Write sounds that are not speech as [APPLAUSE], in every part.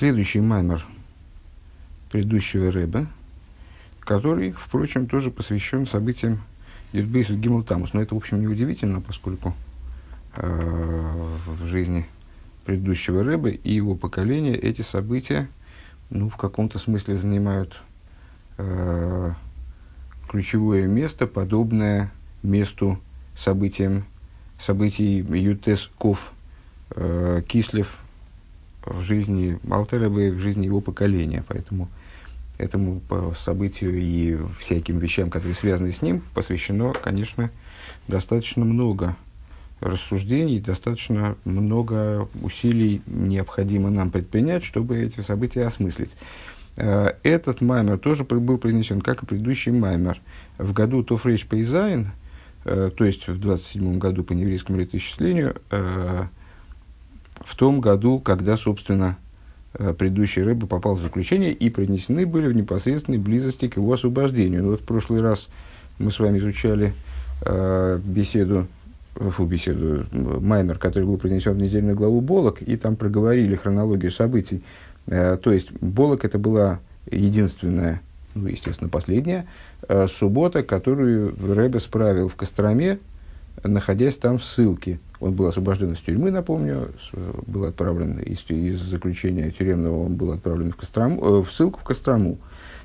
следующий маймер предыдущего Рэба, который, впрочем, тоже посвящен событиям Юдбейсу Гимл Тамус. Но это, в общем, неудивительно, поскольку э, в жизни предыдущего Рэба и его поколения эти события ну, в каком-то смысле занимают э, ключевое место, подобное месту событиям, событий Ютес Ков э, Кислев в жизни Алтаребы, в жизни его поколения. Поэтому этому событию и всяким вещам, которые связаны с ним, посвящено, конечно, достаточно много рассуждений, достаточно много усилий необходимо нам предпринять, чтобы эти события осмыслить. Э, этот маймер тоже был произнесен, как и предыдущий маймер, в году Тофрейш Пейзайн, э, то есть в 27 году по еврейскому летоисчислению, э, в том году, когда, собственно, предыдущий рыба попал в заключение и принесены были в непосредственной близости к его освобождению. Ну, вот в прошлый раз мы с вами изучали беседу фу, беседу, Маймер, который был принесен в недельную главу Болок, и там проговорили хронологию событий. Э, то есть, Болок это была единственная, ну, естественно, последняя э, суббота, которую Рэбе справил в Костроме, находясь там в ссылке. Он был освобожден из тюрьмы, напомню, был отправлен из, из заключения тюремного, он был отправлен в, Кострому, э, в ссылку в Кострому.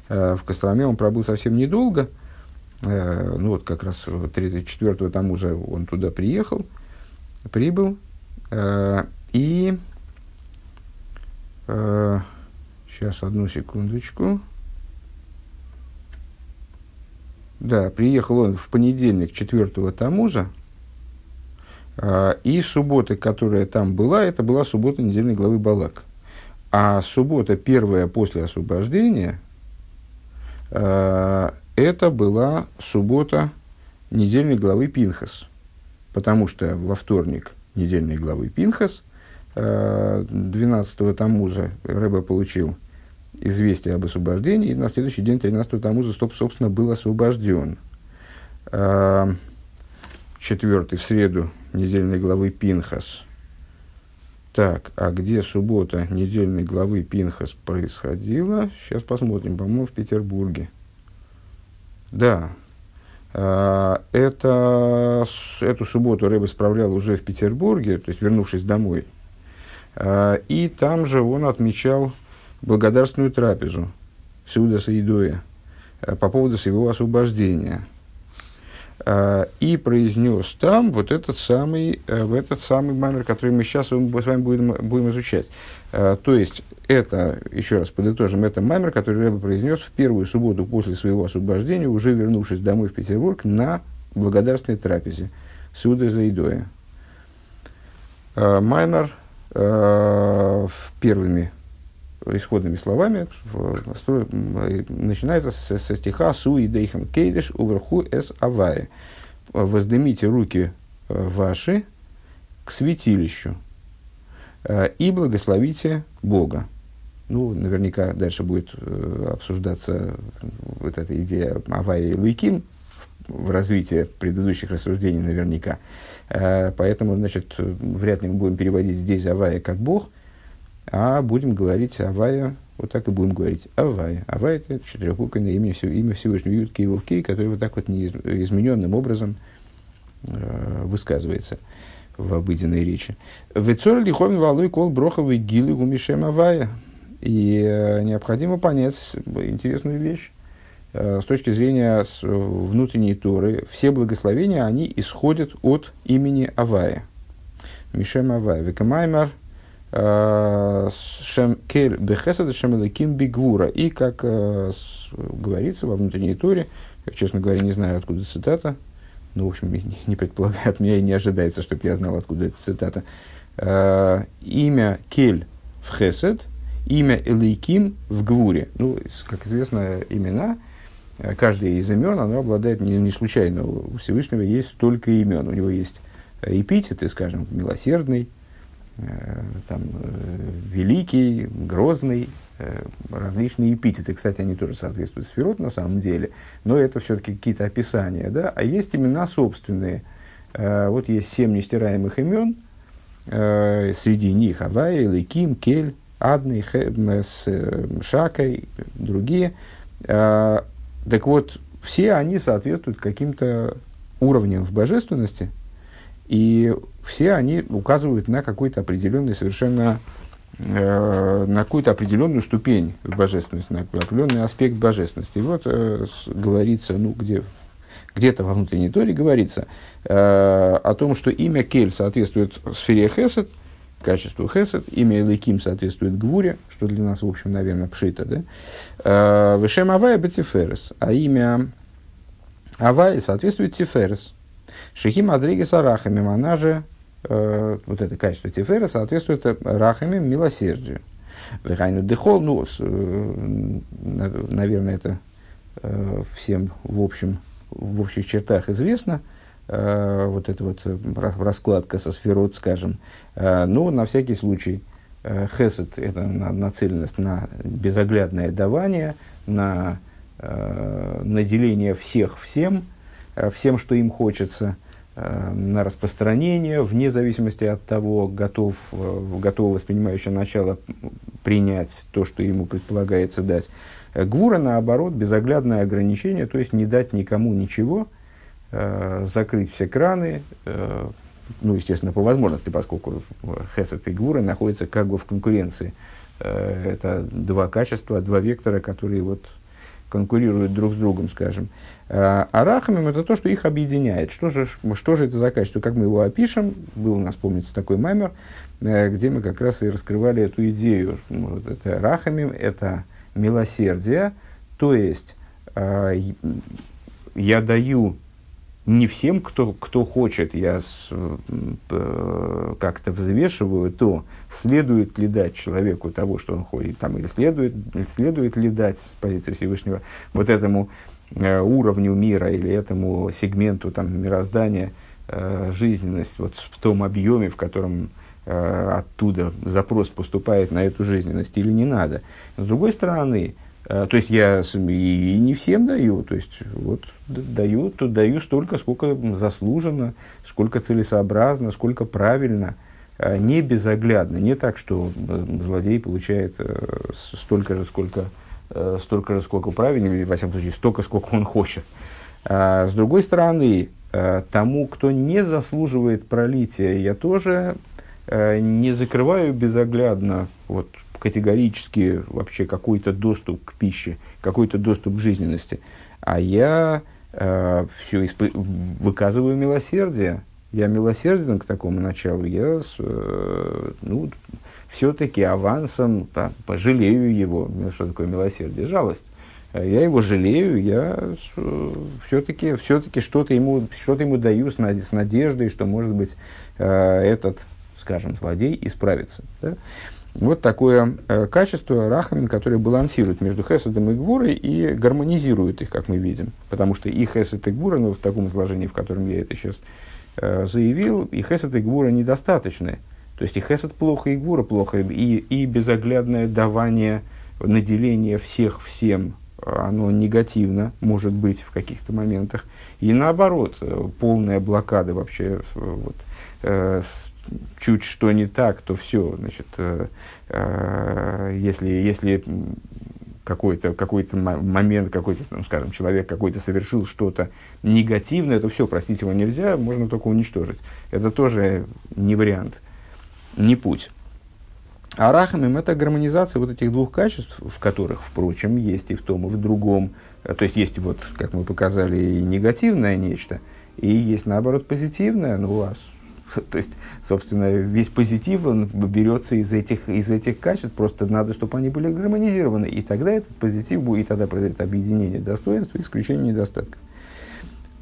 В Костроме он пробыл совсем недолго – Э, ну вот как раз 34-го тому же он туда приехал, прибыл, э, и э, сейчас одну секундочку. Да, приехал он в понедельник 4-го Тамуза, и суббота, которая там была, это была суббота недельной главы Балак. А суббота первая после освобождения, это была суббота недельной главы Пинхас. Потому что во вторник недельной главы Пинхас, 12-го э, Тамуза, Рэба получил известие об освобождении, и на следующий день, 13-го Тамуза, стоп, собственно, был освобожден. Четвертый, в среду, недельной главы Пинхас. Так, а где суббота недельной главы Пинхас происходила? Сейчас посмотрим, по-моему, в Петербурге. Да. А, это, эту субботу Рэбе справлял уже в Петербурге, то есть вернувшись домой. А, и там же он отмечал благодарственную трапезу Сюда Саидоя а, по поводу своего освобождения. И произнес там вот этот самый, э, в этот самый маймер, который мы сейчас с вами будем, будем изучать. То есть, это, еще раз подытожим, это маймер, который Рэба произнес в первую субботу после своего освобождения, уже вернувшись домой в Петербург на благодарственной трапезе Суда Заидоя. А, маймер э, в первыми исходными словами начинается со, со стиха «Су и дейхам кейдеш уверху эс авае». «Воздымите руки э, ваши к святилищу э, и благословите Бога». Ну, наверняка дальше будет э, обсуждаться вот эта идея Авая и Луиким в развитии предыдущих рассуждений наверняка. Поэтому, значит, вряд ли мы будем переводить здесь Авая как Бог, а будем говорить Авая, вот так и будем говорить Авая. Авая – это четырехбуквенное имя, имя Всевышнего Ютки и Вовки, которое вот так вот измененным образом э, высказывается в обыденной речи. Вецор лиховин валуй кол броховый гилы гумишем Авая – и э, необходимо понять интересную вещь. Э, с точки зрения с, внутренней Торы, все благословения, они исходят от имени Авая. Мишем Авая. Векамаймар Шем Кель Бехесада Шем Бигвура. И, как э, говорится во внутренней Торе, я, честно говоря, не знаю, откуда цитата, ну, в общем, не, предполагаю, от меня и не ожидается, чтобы я знал, откуда эта цитата. Э, имя Кель в Хесед – имя Элейким в Гвуре. Ну, как известно, имена, э, каждое из имен, оно обладает не, не случайно. У Всевышнего есть столько имен. У него есть эпитеты, скажем, милосердный, э, там, э, великий, грозный, различные эпитеты. Кстати, они тоже соответствуют сферот на самом деле, но это все-таки какие-то описания. Да? А есть имена собственные. Вот есть семь нестираемых имен, среди них Авай, Лейким, Кель, Адной, с Шакой, другие. Так вот, все они соответствуют каким-то уровням в божественности, и все они указывают на какой-то определенный совершенно э, на какую-то определенную ступень божественности, на определенный аспект божественности. И вот э, с, говорится, ну, где, где-то во внутренней торе говорится э, о том, что имя Кель соответствует сфере Хесед, качеству Хесед, имя Эликим соответствует Гвуре, что для нас, в общем, наверное, пшита, да? Э, Вешем Авая Бетиферес, а имя Авая соответствует Тиферес. Шехим Адригес Арахами, она же, э, вот это качество Тифера соответствует Рахами милосердию. Вехайну Дехол, ну, с, э, наверное, это э, всем в общем, в общих чертах известно, э, вот эта вот э, раскладка со сферот, скажем. Э, но на всякий случай, э, хесед – это на, нацеленность на безоглядное давание, на э, наделение всех всем – Э, всем, что им хочется, э, на распространение, вне зависимости от того, готов, э, готово воспринимающее начало принять то, что ему предполагается дать. Гвура, наоборот, безоглядное ограничение, то есть не дать никому ничего, закрыть все краны, ну, естественно, по возможности, поскольку Хесед и Гвура находятся как бы в конкуренции. Это два качества, два вектора, которые вот конкурируют друг с другом, скажем. А, рахамим это то, что их объединяет. Что же, что же это за качество? Как мы его опишем? Был у нас, помните, такой маймер, э, где мы как раз и раскрывали эту идею. Вот это рахамим – это милосердие, то есть а, я даю не всем, кто, кто хочет, я э, как-то взвешиваю то, следует ли дать человеку того, что он хочет, там, или следует, следует ли дать с позиции Всевышнего вот этому э, уровню мира или этому сегменту там, мироздания э, жизненность вот в том объеме, в котором э, оттуда запрос поступает на эту жизненность или не надо. С другой стороны, то есть я и не всем даю, то есть вот даю, то даю столько, сколько заслуженно, сколько целесообразно, сколько правильно, э, не безоглядно, не так, что э, злодей получает столько же, сколько, столько же, сколько правильно, или, во всяком случае, столько, сколько он хочет. А с другой стороны, тому, кто не заслуживает пролития, я тоже не закрываю безоглядно вот, категорически вообще какой-то доступ к пище, какой-то доступ к жизненности. А я э, все исп... выказываю милосердие. Я милосерден к такому началу. Я э, ну, все-таки авансом да, пожалею его. Что такое милосердие? Жалость. Я его жалею, я все-таки все что-то ему, что ему даю с, надеждой, что, может быть, э, этот, скажем, злодей исправится. Да? Вот такое э, качество рахамин, которое балансирует между хесадом и гвурой и гармонизирует их, как мы видим. Потому что и хесад и гвура, ну, в таком изложении, в котором я это сейчас э, заявил, и хесад и гвура недостаточны. То есть и хесад плохо, и гвура плохо, и, и безоглядное давание, наделение всех всем, оно негативно может быть в каких-то моментах. И наоборот, э, полная блокада вообще э, вот, э, чуть что не так, то все, значит, э, э, если, если какой-то какой момент, какой-то, ну, скажем, человек какой-то совершил что-то негативное, то все, простить его нельзя, можно только уничтожить. Это тоже не вариант, не путь. А рахамим – это гармонизация вот этих двух качеств, в которых, впрочем, есть и в том, и в другом. То есть, есть вот, как мы показали, и негативное нечто, и есть, наоборот, позитивное. Ну, а [LAUGHS] То есть, собственно, весь позитив он берется из этих, из этих качеств, просто надо, чтобы они были гармонизированы. И тогда этот позитив будет, и тогда произойдет объединение достоинств и исключение недостатков.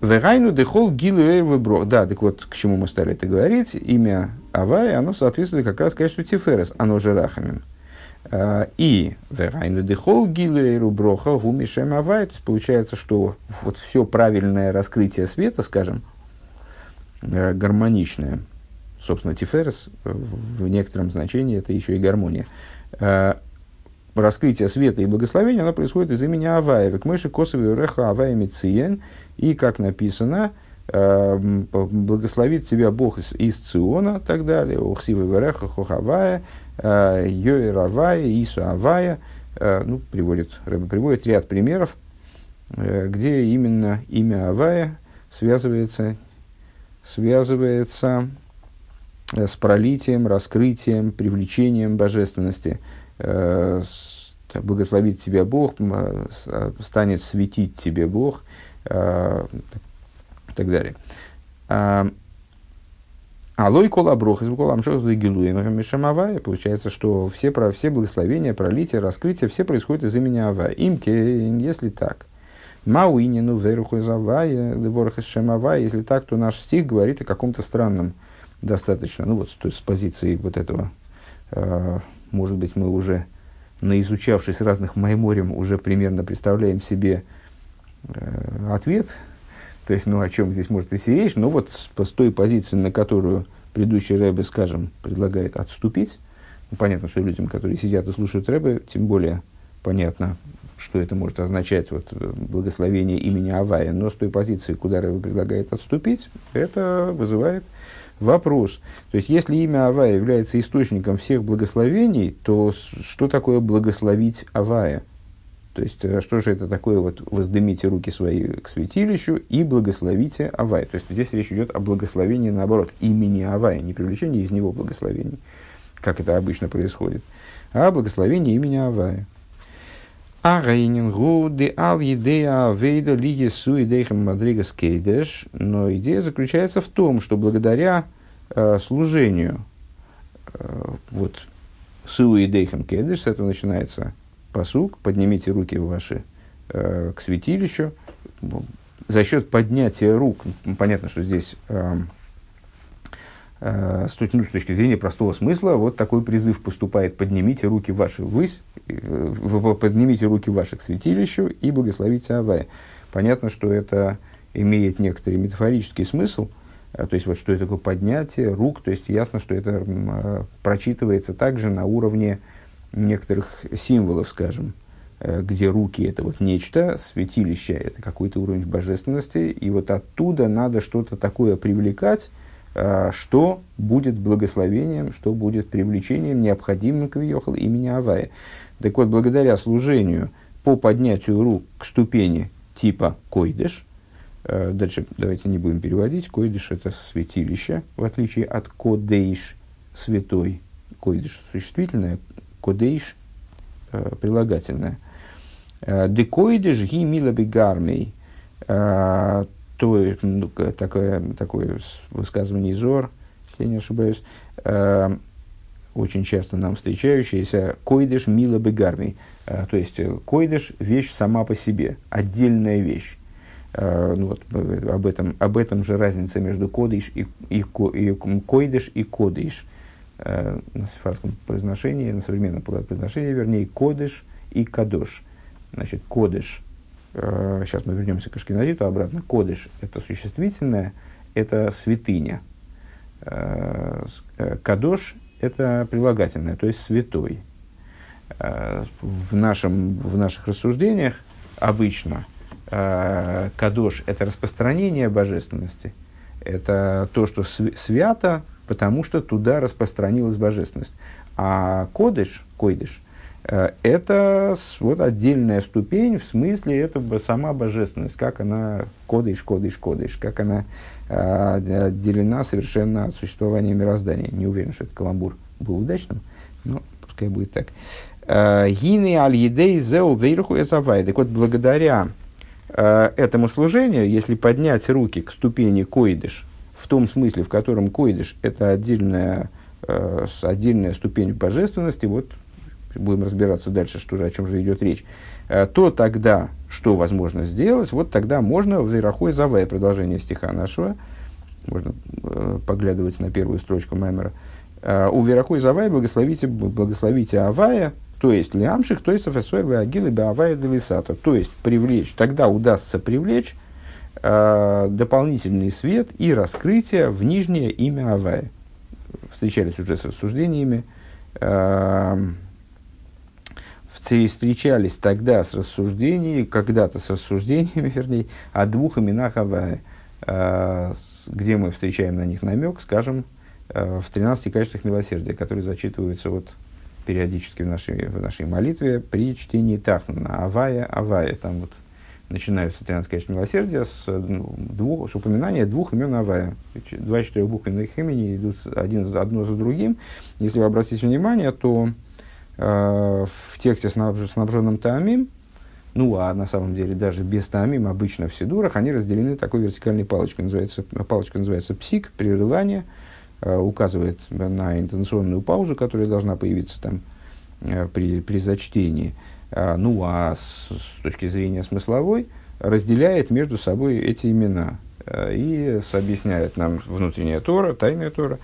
Вегайну дехол гилу выбро. Да, так вот, к чему мы стали это говорить. Имя Авай, оно соответствует как раз качеству Тиферес, оно же Рахамим. А, и вегайну дехол гилу броха гумишем Авай. То есть получается, что вот все правильное раскрытие света, скажем, гармоничная. Собственно, тиферес в некотором значении это еще и гармония. Э, раскрытие света и благословения, оно происходит из имени Авая. К мыши косовый реха Авая Мициен. И, как написано, э, благословит тебя Бог из, из Циона, так далее, Ухсива Вереха, Хохавая, э, Йоиравая, Ису Авая, э, ну, приводит, приводит ряд примеров, э, где именно имя Авая связывается, связывается э, с пролитием, раскрытием, привлечением божественности. Э, благословит тебя Бог, станет светить тебе Бог, и так далее. А, Алой кола брох из кола амшот гилуем мишамавая. Получается, что все, про, все благословения, пролития, раскрытия, все происходят из имени Авая. Имке, если так. Мауинину веруху из Авая, леборах из Шамавая. Если так, то наш стих говорит о каком-то странном достаточно. Ну вот, то есть с позиции вот этого, э, может быть, мы уже, наизучавшись разных майморем, уже примерно представляем себе э, ответ то есть, ну, о чем здесь может идти речь? Ну, вот с, с той позиции, на которую предыдущий Рэбе, скажем, предлагает отступить, ну, понятно, что людям, которые сидят и слушают Рэбе, тем более понятно, что это может означать вот, э, благословение имени Авая, но с той позиции, куда Рэбе предлагает отступить, это вызывает вопрос. То есть, если имя Авая является источником всех благословений, то что такое благословить Авая – то есть, э, что же это такое, вот, воздымите руки свои к святилищу и благословите Авая. То есть, здесь речь идет о благословении, наоборот, имени Авая, не привлечении из него благословений, как это обычно происходит, а благословение имени Авая. А гу де ал идея авейда ли идейхам мадригас кейдеш. Но идея заключается в том, что благодаря э, служению, э, вот, су идейхам кейдеш, с этого начинается посук, поднимите руки ваши э, к святилищу. За счет поднятия рук, понятно, что здесь э, с, точки, ну, с точки зрения простого смысла, вот такой призыв поступает, поднимите руки ваши ввысь, э, поднимите руки ваши к святилищу и благословите Авая. Понятно, что это имеет некоторый метафорический смысл, э, то есть вот что это такое поднятие рук, то есть ясно, что это э, прочитывается также на уровне некоторых символов, скажем, э, где руки это вот нечто, святилище это какой-то уровень божественности, и вот оттуда надо что-то такое привлекать, э, что будет благословением, что будет привлечением, необходимым к Виохал имени Авая. Так вот, благодаря служению по поднятию рук к ступени типа койдыш, э, дальше давайте не будем переводить, койдыш это святилище, в отличие от кодейш, святой, койдыш существительное, кодейш э, прилагательное. Э, Декоидеш ги мила бегармей. Э, то, ну, такое, такое высказывание Изор, если я не ошибаюсь, очень часто нам встречающееся койдыш мила бегармей. То есть койдыш – вещь сама по себе, отдельная вещь. Ну, вот, об, этом, об этом же разница между кодыш и, и, и койдыш и кодыш. Э, на сефарском произношении, на современном произношении, вернее, кодыш и кадош. Значит, кодыш, э, сейчас мы вернемся к ашкеназиту обратно, кодыш – это существительное, это святыня. Э, э кадош – это прилагательное, то есть святой. В, нашем, в наших рассуждениях обычно кадош – это распространение божественности, это то, что свято, потому что туда распространилась божественность. А кодыш, койдыш, это вот отдельная ступень, в смысле, это сама божественность, как она, кодыш, кодыш, кодыш, как она э, отделена совершенно от существования мироздания. Не уверен, что этот каламбур был удачным, но пускай будет так. Э, Гины аль едей зеу вейрху эсавай. Так вот, благодаря этому служению, если поднять руки к ступени койдыш, в том смысле, в котором койдыш – это отдельная, э, отдельная ступень божественности, вот будем разбираться дальше, что же, о чем же идет речь, э, то тогда что возможно сделать? Вот тогда можно в Верахой Завая, продолжение стиха нашего, можно э, поглядывать на первую строчку Маймера, э, у Верахой Завая благословите, благословите Авая, то есть Лиамших, то есть Афесуэр Агилы Авая Делисата, то есть привлечь, тогда удастся привлечь э, дополнительный свет и раскрытие в нижнее имя Авая. Встречались уже с рассуждениями. Э, встречались тогда с рассуждениями, когда-то с рассуждениями, [LAUGHS] вернее, о двух именах Авая. где мы встречаем на них намек, скажем, в 13 качествах милосердия, которые зачитываются вот периодически в нашей, в нашей молитве при чтении Тахнана. Авая, Авая. Там вот начинаются 13 качеств милосердия с, ну, двух, с упоминания двух имен Авая. Два четырех буквенных имени идут один, одно за другим. Если вы обратите внимание, то э, в тексте, снабженном Таамим, ну, а на самом деле даже без Таамим, обычно в Сидурах, они разделены такой вертикальной палочкой. Называется, палочка называется псик, прерывание, э, указывает на интенционную паузу, которая должна появиться там э, при, при зачтении. Ну а с, с точки зрения смысловой разделяет между собой эти имена и объясняет нам внутренняя Тора, тайная Тора,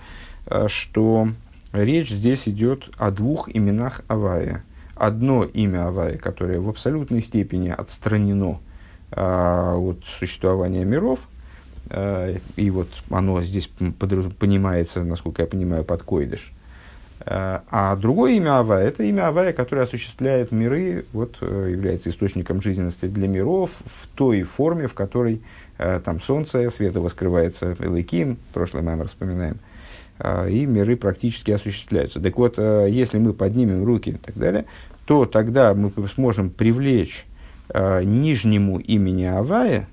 что речь здесь идет о двух именах Авая. Одно имя Авая, которое в абсолютной степени отстранено от существования миров, и вот оно здесь понимается, насколько я понимаю, под койдыш – Э, а другое имя Авая – это имя Авая, которое осуществляет миры, вот, э, является источником жизненности для миров в той форме, в которой э, там солнце, света воскрывается Элайким, прошлый маймер вспоминаем, и миры практически осуществляются. Так вот, если мы поднимем руки и так далее, то тогда мы сможем привлечь нижнему имени Авая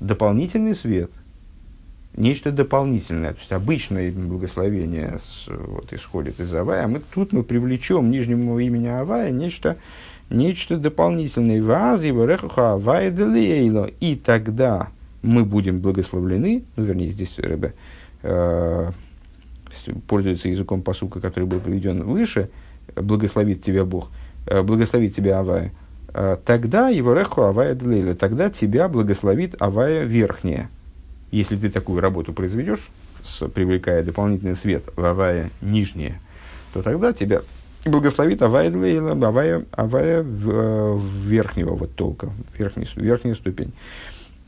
дополнительный свет – нечто дополнительное. То есть обычное благословение вот, исходит из Авая, а мы, тут мы привлечем нижнему имени Авая нечто, нечто дополнительное. И тогда мы будем благословлены, ну, вернее, здесь Рэбе э, пользуется языком посука, который был приведен выше, благословит тебя Бог, э, благословит тебя Авая, э, тогда его реху Авая Делейла, тогда тебя благословит Авая верхняя. Если ты такую работу произведешь, с, привлекая дополнительный свет в авая нижнее, то тогда тебя благословит авая длейла, авая, авая в, э, верхнего вот толка, верхний, верхнюю ступень.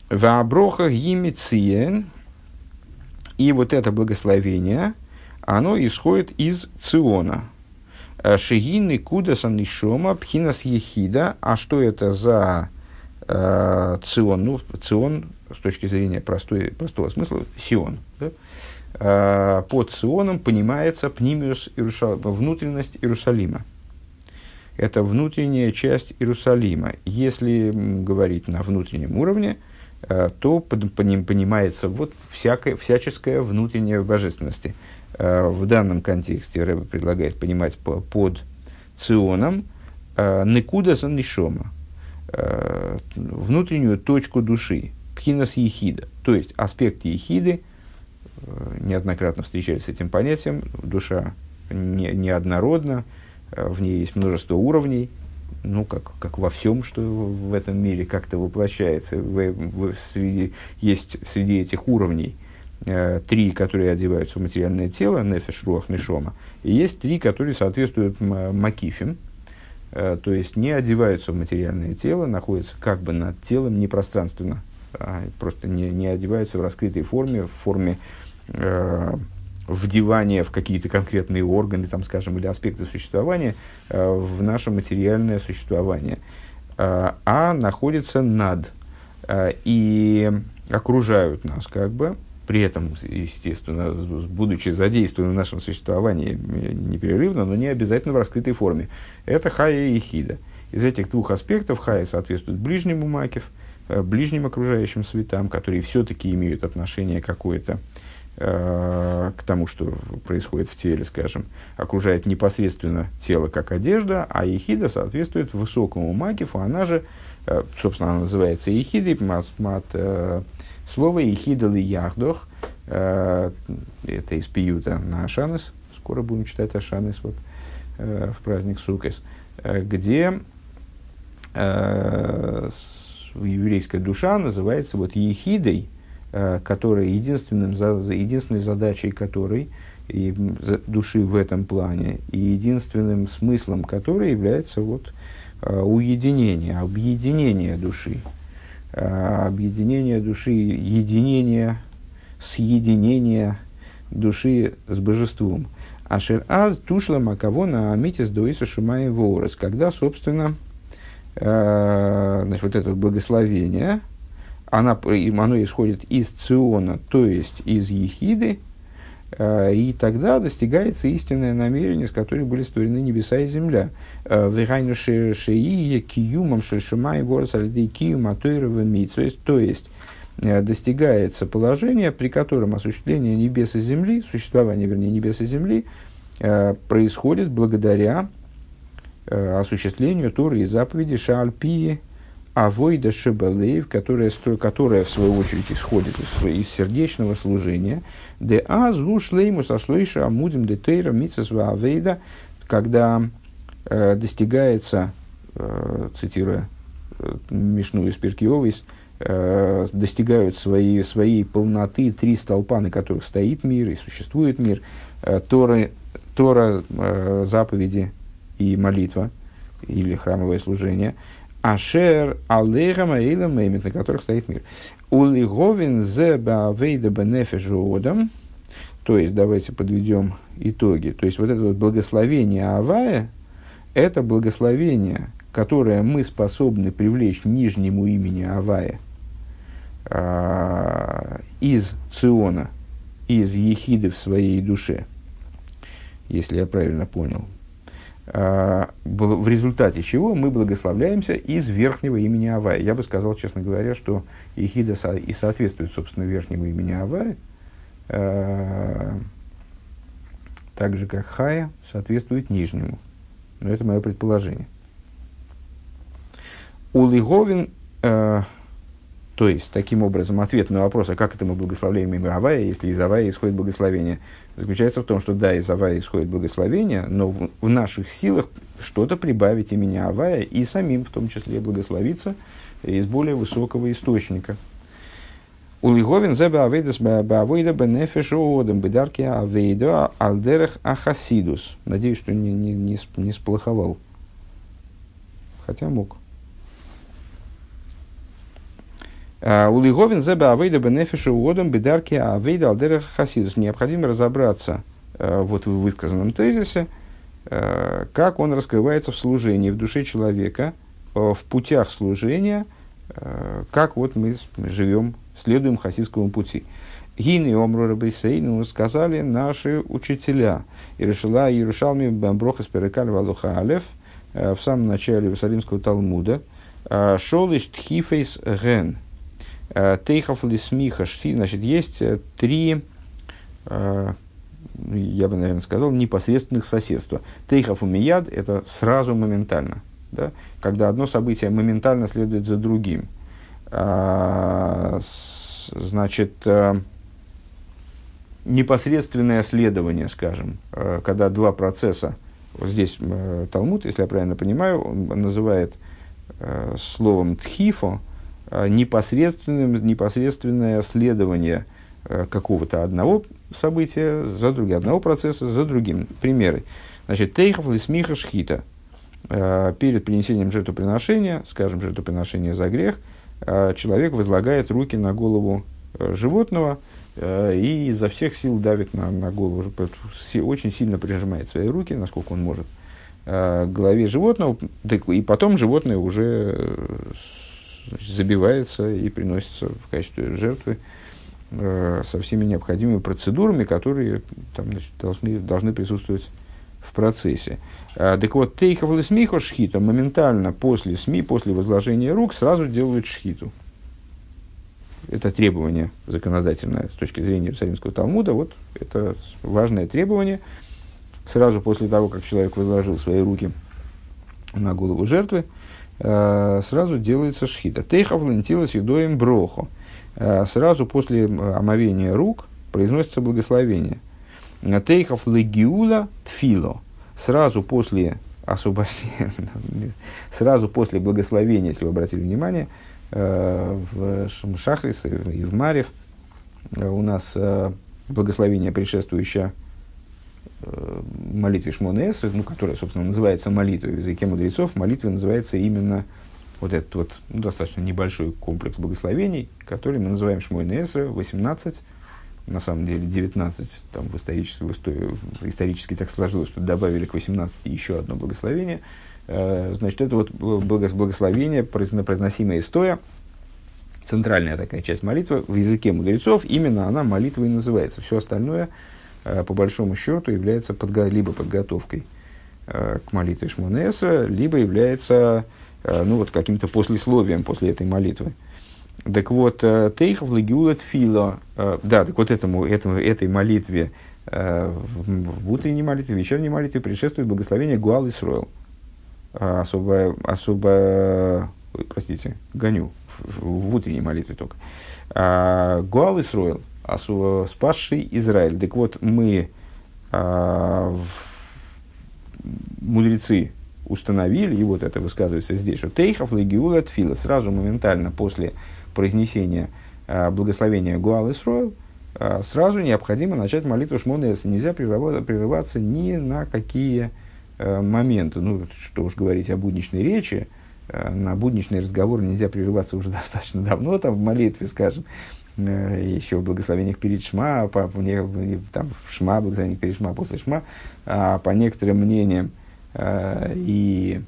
В аброха гимициен, и вот это благословение, оно исходит из циона. Э, Шигины кудасан нишома пхинас ехида. А что это за э, цион? Ну, цион с точки зрения простой, простого смысла, Сион. Да? А, под Сионом понимается пнимиус Иерусал... внутренность Иерусалима. Это внутренняя часть Иерусалима. Если говорить на внутреннем уровне, то под, по ним понимается вот всякое, всяческое внутреннее в божественности. А, в данном контексте Рэбе предлагает понимать по, под Ционом Некуда Санишома, внутреннюю точку души, пхинас ехида, то есть аспект ехиды, э, неоднократно встречались с этим понятием, душа не, неоднородна, э, в ней есть множество уровней, ну, как, как во всем, что в этом мире как-то воплощается. В, в, среди, есть среди этих уровней э, три, которые одеваются в материальное тело, нефеш, руах, нешома, и есть три, которые соответствуют макифим, э, то есть не одеваются в материальное тело, находятся как бы над телом непространственно, а, просто не, не одеваются в раскрытой форме, в форме э, вдевания в какие-то конкретные органы, там, скажем, или аспекты существования э, в наше материальное существование, э, а находятся над э, и окружают нас как бы, при этом, естественно, будучи задействованы в нашем существовании непрерывно, но не обязательно в раскрытой форме. Это хая и хида. Из этих двух аспектов хая соответствует ближнему макев – Э, ближним окружающим светам, которые все-таки имеют отношение какое-то э, к тому, что происходит в теле, скажем, окружает непосредственно тело как одежда, а ехида соответствует высокому макифу, она же, э, собственно, она называется ехидой, мат, мат, э, слово ехида ли яхдох, э, это из пиюта на Ашанес, скоро будем читать Ашанес вот, э, в праздник Сукес, э, где э, еврейская душа называется вот ехидой, э, которая единственным, единственной задачей которой и души в этом плане, и единственным смыслом которой является вот э, уединение, объединение души. Э, объединение души, единение, съединение души с божеством. Ашер аз тушла макавона амитис дуиса шумай ворос, когда, собственно, Э, значит, вот это благословение, она, оно исходит из циона, то есть из ехиды, э, и тогда достигается истинное намерение, с которым были створены небеса и земля. Э, Вегайну шеие киюмом шешумай город сальдей киюма тойрова То есть, э, достигается положение, при котором осуществление небес и земли, существование, вернее, небес и земли, происходит благодаря осуществлению Туры и заповеди Шаальпии Авойда Шебалеев, которая, которая в свою очередь исходит из, из сердечного служения. Де азу шлейму сошлейша амудим де тейра митсасва авейда, когда э, достигается, э, цитируя э, Мишну из Перкиовис, э, достигают своей, своей полноты три столпа, на которых стоит мир и существует мир, э, Тора, Тора э, заповеди и молитва, или храмовое служение – Ашер алейхам аилам меймит, на которых стоит мир. Улиговин зе баавейда бенефежуодам, то есть, давайте подведем итоги. То есть, вот это вот благословение Авая, это благословение, которое мы способны привлечь нижнему имени Авая э, из Циона, из Ехиды в своей душе, если я правильно понял. А, в результате чего мы благословляемся из верхнего имени Авая. Я бы сказал, честно говоря, что Ехида и соответствует, собственно, верхнему имени Авая, а, так же, как Хая соответствует нижнему. Но это мое предположение. Улиговин, э, то есть, таким образом, ответ на вопрос, а как это мы благословляем имя Авая, если из Авая исходит благословение – заключается в том, что да, из Авая исходит благословение, но в, в наших силах что-то прибавить имени Авая и самим в том числе благословиться из более высокого источника. Улиговин зебе авейдас беавойда бенефеш оодам бедарки авейда алдерех ахасидус. Надеюсь, что не, не, не, не сплоховал. Хотя мог. А, Улиговин зебе авейда бенефишу угодом бедарки авейда алдерех хасидус. Необходимо разобраться э, вот в высказанном тезисе, э, как он раскрывается в служении, в душе человека, э, в путях служения, как вот мы живем, следуем хасидскому пути. Гин и Омру Рабейсейну сказали наши учителя. И решила Иерушалми Бамброха Сперекаль Валуха Алев в самом начале Иерусалимского Талмуда. Шолиш Тхифейс Ген – Тейхов лисмиха шти, значит, есть э, три, э, я бы, наверное, сказал, непосредственных соседства. Тейхов умияд – это сразу моментально, да? когда одно событие моментально следует за другим. А, значит, непосредственное следование, скажем, когда два процесса, вот здесь Талмуд, если я правильно понимаю, называет словом тхифо, Э, непосредственным, непосредственное следование э, какого-то одного события за другим, одного процесса за другим. Примеры. Значит, тейхов лисмиха шхита. Э, перед принесением жертвоприношения, скажем, жертвоприношения за грех, человек возлагает руки на голову животного и изо всех сил давит на, на голову, очень сильно прижимает свои руки, насколько он может, к голове животного, и потом животное уже значит, забивается и приносится в качестве жертвы э, со всеми необходимыми процедурами, которые там, значит, должны, должны присутствовать в процессе. А, так вот, тейхов лесмихо шхита моментально после СМИ, после возложения рук, сразу делают шхиту. Это требование законодательное с точки зрения Иерусалимского Талмуда. Вот это важное требование. Сразу после того, как человек возложил свои руки на голову жертвы, сразу делается шхита. Тейхав лентилас юдоем брохо. Э, сразу после омовения рук произносится благословение. Тейхав легиула тфило. Сразу после освобождения, [LAUGHS] сразу после благословения, если вы обратили внимание, э, в Шахрис и в Марев у нас благословение, предшествующее Э, молитве Шмонес, ну, которая, собственно, называется молитвой в языке мудрецов, молитва называется именно вот этот вот ну, достаточно небольшой комплекс благословений, который мы называем Шмойнесра, 18, на самом деле 19, там в исторически, в истории, исторически так сложилось, что добавили к 18 еще одно благословение. Э, значит, это вот благословение, произносимое стоя, центральная такая часть молитвы в языке мудрецов, именно она молитва и называется. Все остальное, э, по большому счету, является подго- либо подготовкой э, к молитве Шмонеса, либо является э, ну, вот, каким-то послесловием после этой молитвы. Так вот, Тейхов Легиулет Фила, да, так вот этому, этому, этой молитве, в утренней молитве, в вечерней молитве предшествует благословение Гуал Исроил. Особо, особо, простите, гоню, в, в утренней молитве только. А, Гуал Исроил, спасший Израиль. Так вот, мы, а, в, мудрецы, установили, и вот это высказывается здесь, что Тейхов Легиула Тфила, сразу моментально после произнесения а, благословения Гуал Исроил, а, сразу необходимо начать молитву Шмонеса. Нельзя прерываться, прерываться ни на какие а, моменты. Ну, что уж говорить о будничной речи, Э, на будничный разговор нельзя прерываться уже [LAUGHS] достаточно давно, там, в молитве, скажем, э, еще в благословениях перед Шма, по, там, в Шма, благословениях перед Шма, после Шма, а по некоторым мнениям э, и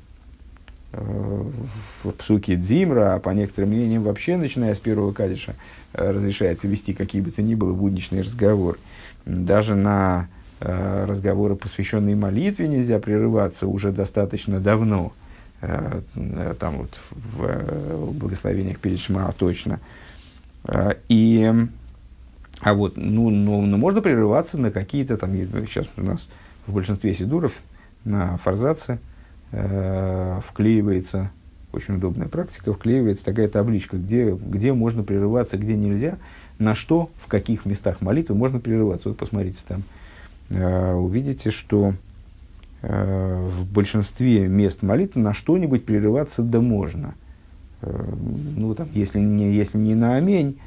в псуке Дзимра, а по некоторым мнениям вообще, начиная с первого кадиша, разрешается вести какие бы то ни было будничный разговор. Даже на разговоры, посвященные молитве, нельзя прерываться уже достаточно давно. Э, там вот в, э, в благословениях перед Шма точно. Э, и, а вот, ну, ну, ну, можно прерываться на какие-то там, сейчас у нас в большинстве сидуров на форзаце э, вклеивается, очень удобная практика, вклеивается такая табличка, где, где можно прерываться, где нельзя, на что, в каких местах молитвы можно прерываться. Вот посмотрите там, э, увидите, что Э, в большинстве мест молитвы на что-нибудь прерываться да можно. Э, ну, там, если не, если не на амень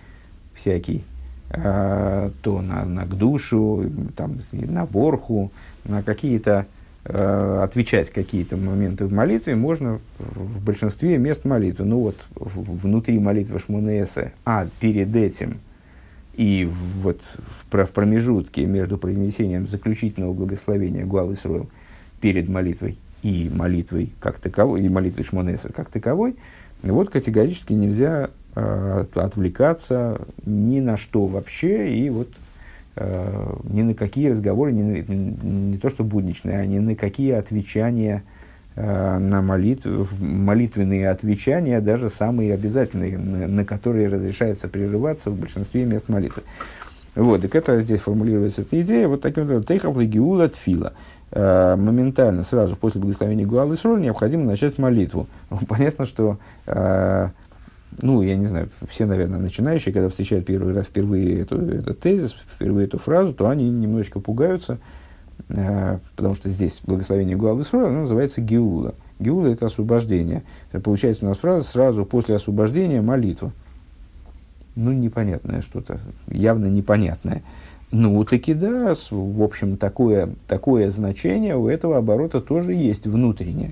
всякий, а, то на, на к душу, там, на борху, на какие-то э, отвечать какие-то моменты в молитве можно в большинстве мест молитвы. Ну вот внутри молитвы Шмунеса, а перед этим и вот в, в промежутке между произнесением заключительного благословения Гуал перед молитвой и молитвой как таковой, и молитвой Шмонеса как таковой, вот категорически нельзя э, отвлекаться ни на что вообще, и вот э, ни на какие разговоры, ни, на, не то что будничные, а ни на какие отвечания э, на молитву, молитвенные отвечания, даже самые обязательные, на, на которые разрешается прерываться в большинстве мест молитвы. Вот, так это здесь формулируется эта идея, вот таким образом, тейхав легиула тфила. Э, моментально, сразу после благословения Гуалы Сроль, необходимо начать молитву. [LAUGHS] Понятно, что, э, ну, я не знаю, все, наверное, начинающие, когда встречают первый раз впервые эту, этот тезис, впервые эту фразу, то они немножечко пугаются, э, потому что здесь благословение Гуалы Сроль, оно называется Геула. Геула – это освобождение. Получается у нас фраза сразу после освобождения молитва. Ну, непонятное что-то, явно непонятное. Ну, таки да, в общем, такое, такое значение у этого оборота тоже есть внутреннее.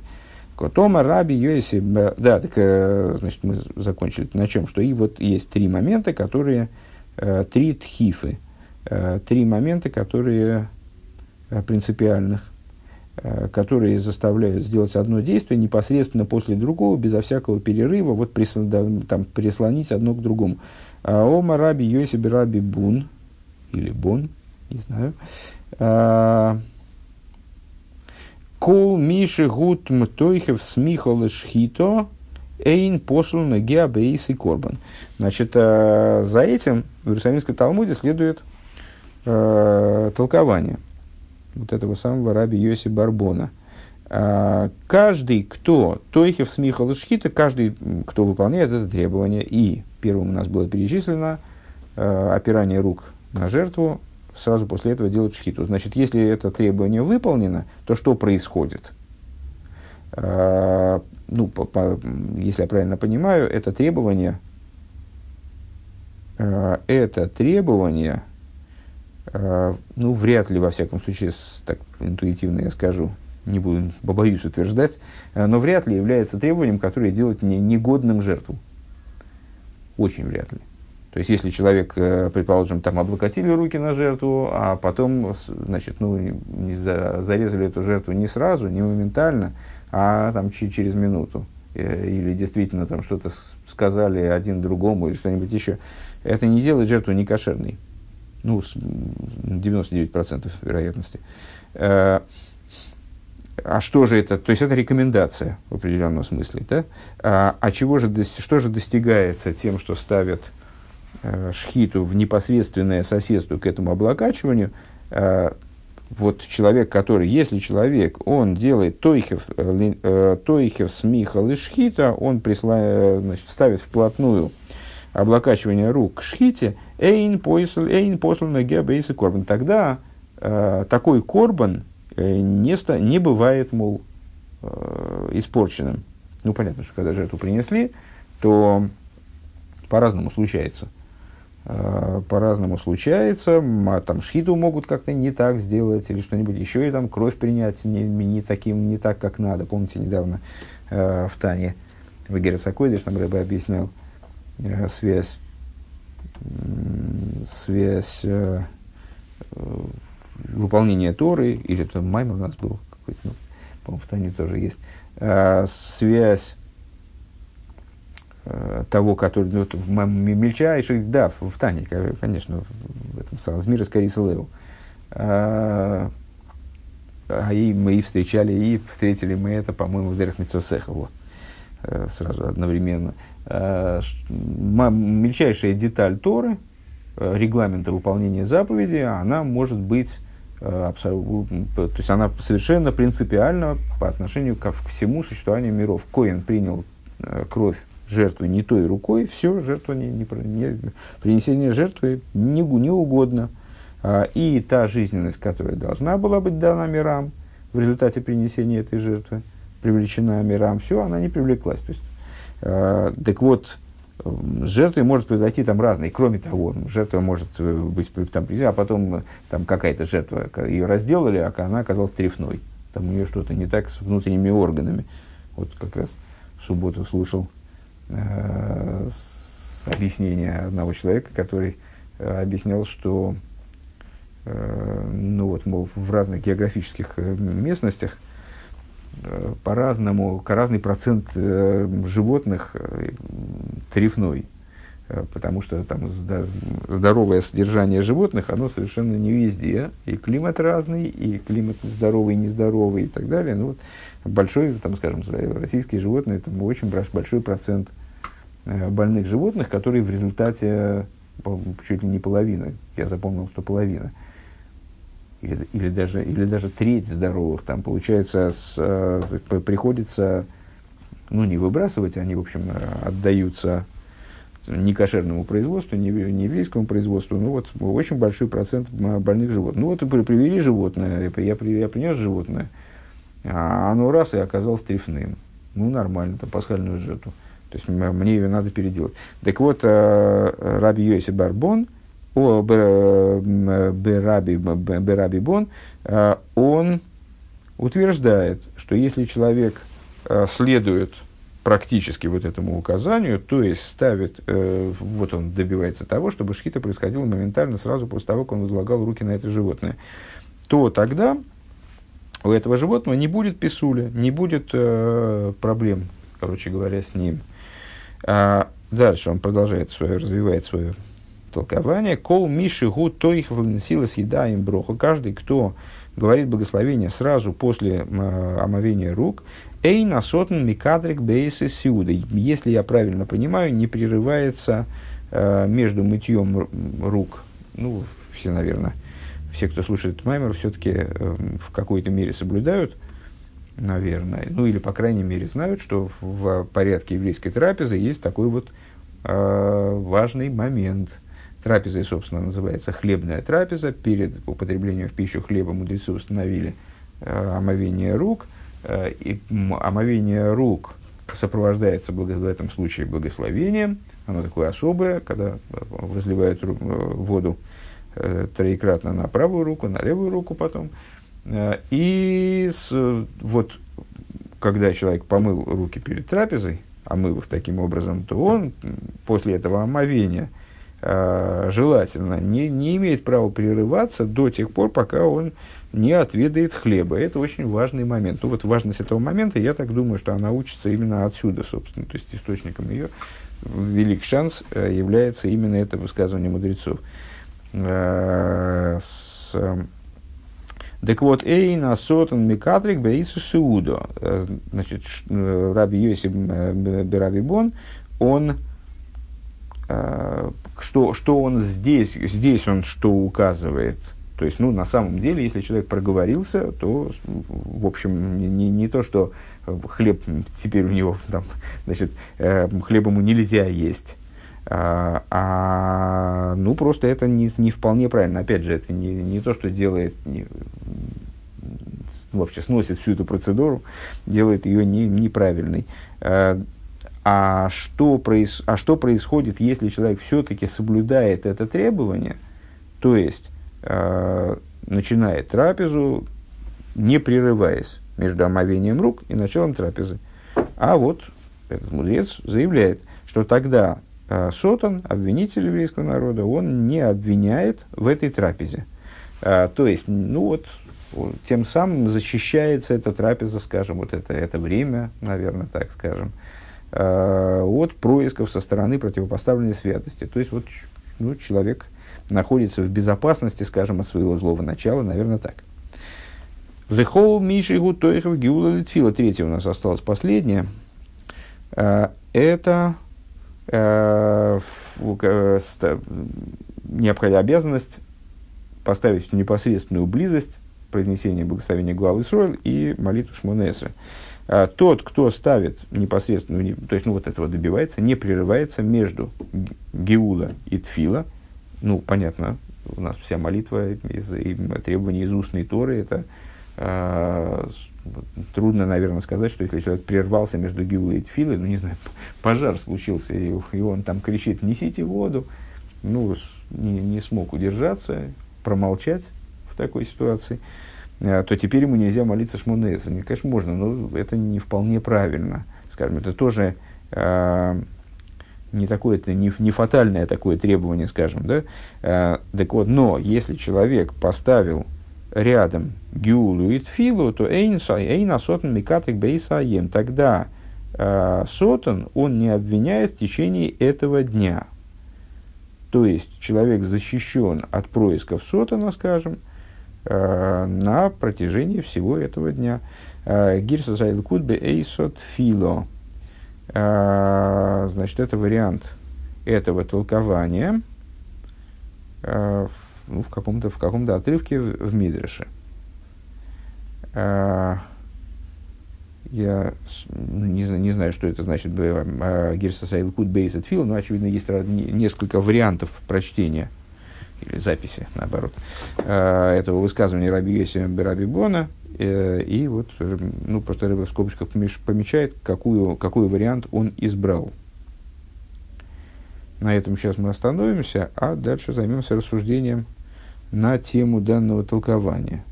Тома, Раби, Йоси, да, так, э, значит, мы закончили на чем, что и вот есть три момента, которые, э, три тхифы, э, три момента, которые принципиальных, которые заставляют сделать одно действие непосредственно после другого, безо всякого перерыва, вот там, прислонить одно к другому. А Ома Раби Йоси Раби Бун, или Бон, не знаю. А, Кол Миши Гут Мтойхев Смихол Шхито Эйн посл на Геабейс и Корбан. Значит, а, за этим в Иерусалимской Талмуде следует э, толкование вот этого самого раби Йоси Барбона. Э, каждый, кто Тойхев Смихал Шхита, каждый, кто выполняет это требование, и первым у нас было перечислено э, опирание рук на жертву, сразу после этого делать шхиту. Значит, если это требование выполнено, то что происходит? А, ну, по, по, если я правильно понимаю, это требование, а, это требование, а, ну, вряд ли, во всяком случае, так интуитивно я скажу, не буду, побоюсь утверждать, но вряд ли является требованием, которое делает не, негодным жертву. Очень вряд ли. То есть, если человек, э, предположим, там облокотили руки на жертву, а потом, значит, ну, не за, зарезали эту жертву не сразу, не моментально, а там через минуту, э, или действительно там что-то сказали один другому или что-нибудь еще, это не делает жертву некошерной. Ну, с 99% вероятности. Э, а что же это? То есть это рекомендация в определенном смысле. Да? А, а чего же, что же достигается тем, что ставят шхиту в непосредственное соседство к этому облокачиванию? Э, вот человек, который, если человек, он делает тойхев, э, э тойхев смихал и шхита, он присла, э, значит, ставит вплотную облокачивание рук к шхите, эйн послан, эйн послан гебейсы корбан. Тогда э, такой корбан, Э, не, не бывает, мол, э, испорченным. Ну, понятно, что когда жертву принесли, то по-разному случается. Э, по-разному случается, а там шхиту могут как-то не так сделать, или что-нибудь еще, и там кровь принять не, не, таким, не так, как надо. Помните, недавно э, в Тане в Герасакойдыш там Рэбе объяснял э, связь, э, связь э, выполнение Торы, или там Маймер у нас был какой-то, ну, по-моему, в Тане тоже есть, э, связь э, того, который ну, в мельчайших, да, в, в Тане, конечно, в этом самом, с мира скорее Леву. А, а и мы и встречали, и встретили мы это, по-моему, в Дерах Митсосехово сразу одновременно. А, мельчайшая деталь Торы, регламента выполнения заповеди, она может быть Э, то есть она совершенно принципиальна по отношению ко всему существованию миров. Коин принял э, кровь жертвы не той рукой, все, жертва не, не, не, принесение жертвы не, не угодно. А, и та жизненность, которая должна была быть дана мирам в результате принесения этой жертвы, привлечена мирам, все, она не привлеклась. То есть, а, так вот, с жертвой может произойти там разные. Кроме того, жертва может э, быть там, а потом э, там какая-то жертва, ее разделали, а она оказалась трефной. Там у нее что-то не так с внутренними органами. Вот как раз в субботу слушал э, объяснение одного человека, который э, объяснял, что э, ну вот, мол, в разных географических э, местностях по-разному, разный процент животных трефной, потому что там здоровое содержание животных, оно совершенно не везде, и климат разный, и климат здоровый, нездоровый и так далее. Ну, вот большой, там, скажем, российские животные, это очень большой процент больных животных, которые в результате чуть ли не половина, я запомнил, что половина – или, или, даже, или даже треть здоровых, там получается, с, э, приходится, ну, не выбрасывать, они, в общем, э, отдаются не кошерному производству, не, не еврейскому производству, ну, вот очень большой процент больных животных. Ну, вот привели животное, я, я, я принес животное, а оно раз и оказалось трефным. Ну, нормально, там, пасхальную жертву. То есть, мне ее надо переделать. Так вот, э, Раби Йоси Барбон – о Бераби, Бераби Бон, э, он утверждает, что если человек э, следует практически вот этому указанию, то есть ставит, э, вот он добивается того, чтобы шхита происходила моментально сразу после того, как он возлагал руки на это животное, то тогда у этого животного не будет писуля, не будет э, проблем, короче говоря, с ним. А дальше он продолжает свое, развивает свое толкование. Кол миши гу тоих сила съедаем броху. Каждый, кто говорит благословение сразу после э, омовения рук, эй насотн микадрик бейсы сиуда. Если я правильно понимаю, не прерывается э, между мытьем рук, ну, все, наверное, все, кто слушает Маймер, все-таки э, в какой-то мере соблюдают, наверное, ну или, по крайней мере, знают, что в, порядке еврейской трапезы есть такой вот э, важный момент – Трапезой, собственно, называется хлебная трапеза. Перед употреблением в пищу хлеба мудрецы установили э, омовение рук. Э, и омовение рук сопровождается в этом случае благословением. Оно такое особое, когда возливают э, воду э, троекратно на правую руку, на левую руку потом. Э, и с, вот, когда человек помыл руки перед трапезой, омыл их таким образом, то он после этого омовения – э, желательно, не, не имеет права прерываться до тех пор, пока он не отведает хлеба. Это очень важный момент. Ну вот важность этого момента, я так думаю, что она учится именно отсюда, собственно. То есть источником ее велик шанс э, является именно это высказывание мудрецов. Э, с, так вот, Эйн Асотан Микатрик Бейсу Сеудо. Э, значит, Раби Йосиф Беравибон, он что, что он здесь, здесь он что указывает – то есть, ну, на самом деле, если человек проговорился, то, в общем, не, не то, что хлеб теперь у него, там, [LAUGHS] значит, э, хлеб ему нельзя есть, а, а, ну, просто это не, не вполне правильно. Опять же, это не, не то, что делает, не, вообще сносит всю эту процедуру, делает ее не, неправильной. А, а, что проис, а что происходит, если человек все-таки соблюдает это требование, то есть э, начинает трапезу, не прерываясь между омовением рук и началом трапезы. А вот этот мудрец заявляет, что тогда Сотан, обвинитель еврейского народа, он не обвиняет в этой трапезе. Э, то есть, ну вот, тем самым защищается эта трапеза, скажем, вот это, это время, наверное, так скажем, э, от происков со стороны противопоставленной святости. То есть, вот ну, человек находится в безопасности, скажем, от своего злого начала, наверное, так. Вехол Миши Гутоихов Гиула Литфила. Третье у нас осталось последнее. Это э, необходимая обязанность поставить в непосредственную близость произнесения благословения главы Исроиль и молитву Шмонеса. Э, тот, кто ставит непосредственную, то есть ну, вот этого добивается, не прерывается между Геула и Тфила – ну, понятно, у нас вся молитва из и требований из устной Торы, это э, трудно, наверное, сказать, что если человек прервался между Гиулой и Тфилой, ну, не знаю, [LAUGHS] пожар случился, и, и он там кричит, несите воду, ну, не, не смог удержаться, промолчать в такой ситуации, э, то теперь ему нельзя молиться Шмунеса. Конечно, можно, но это не вполне правильно. Скажем, это тоже э, не такое это не, не фатальное такое требование, скажем, да. Э, так вот, но если человек поставил рядом гиулу и тфилу, то эйн сотан микатрик бейсаем, тогда э, сотан он не обвиняет в течение этого дня. То есть человек защищен от происков сотана, скажем, э, на протяжении всего этого дня. Э, Гирса зайлкут бе эйсот фило. А, значит, это вариант этого толкования а, ну, в каком-то в каком-то отрывке в, в Мидреше. А, я ну, не, не знаю, что это значит Гирса Сайлкут Бейсет Фил, но, очевидно, есть несколько вариантов прочтения или записи, наоборот, этого высказывания Раби Йосифа Раби Бона – Э, и вот, э, ну, просто Рыба в скобочках помечает, какую, какой вариант он избрал. На этом сейчас мы остановимся, а дальше займемся рассуждением на тему данного толкования –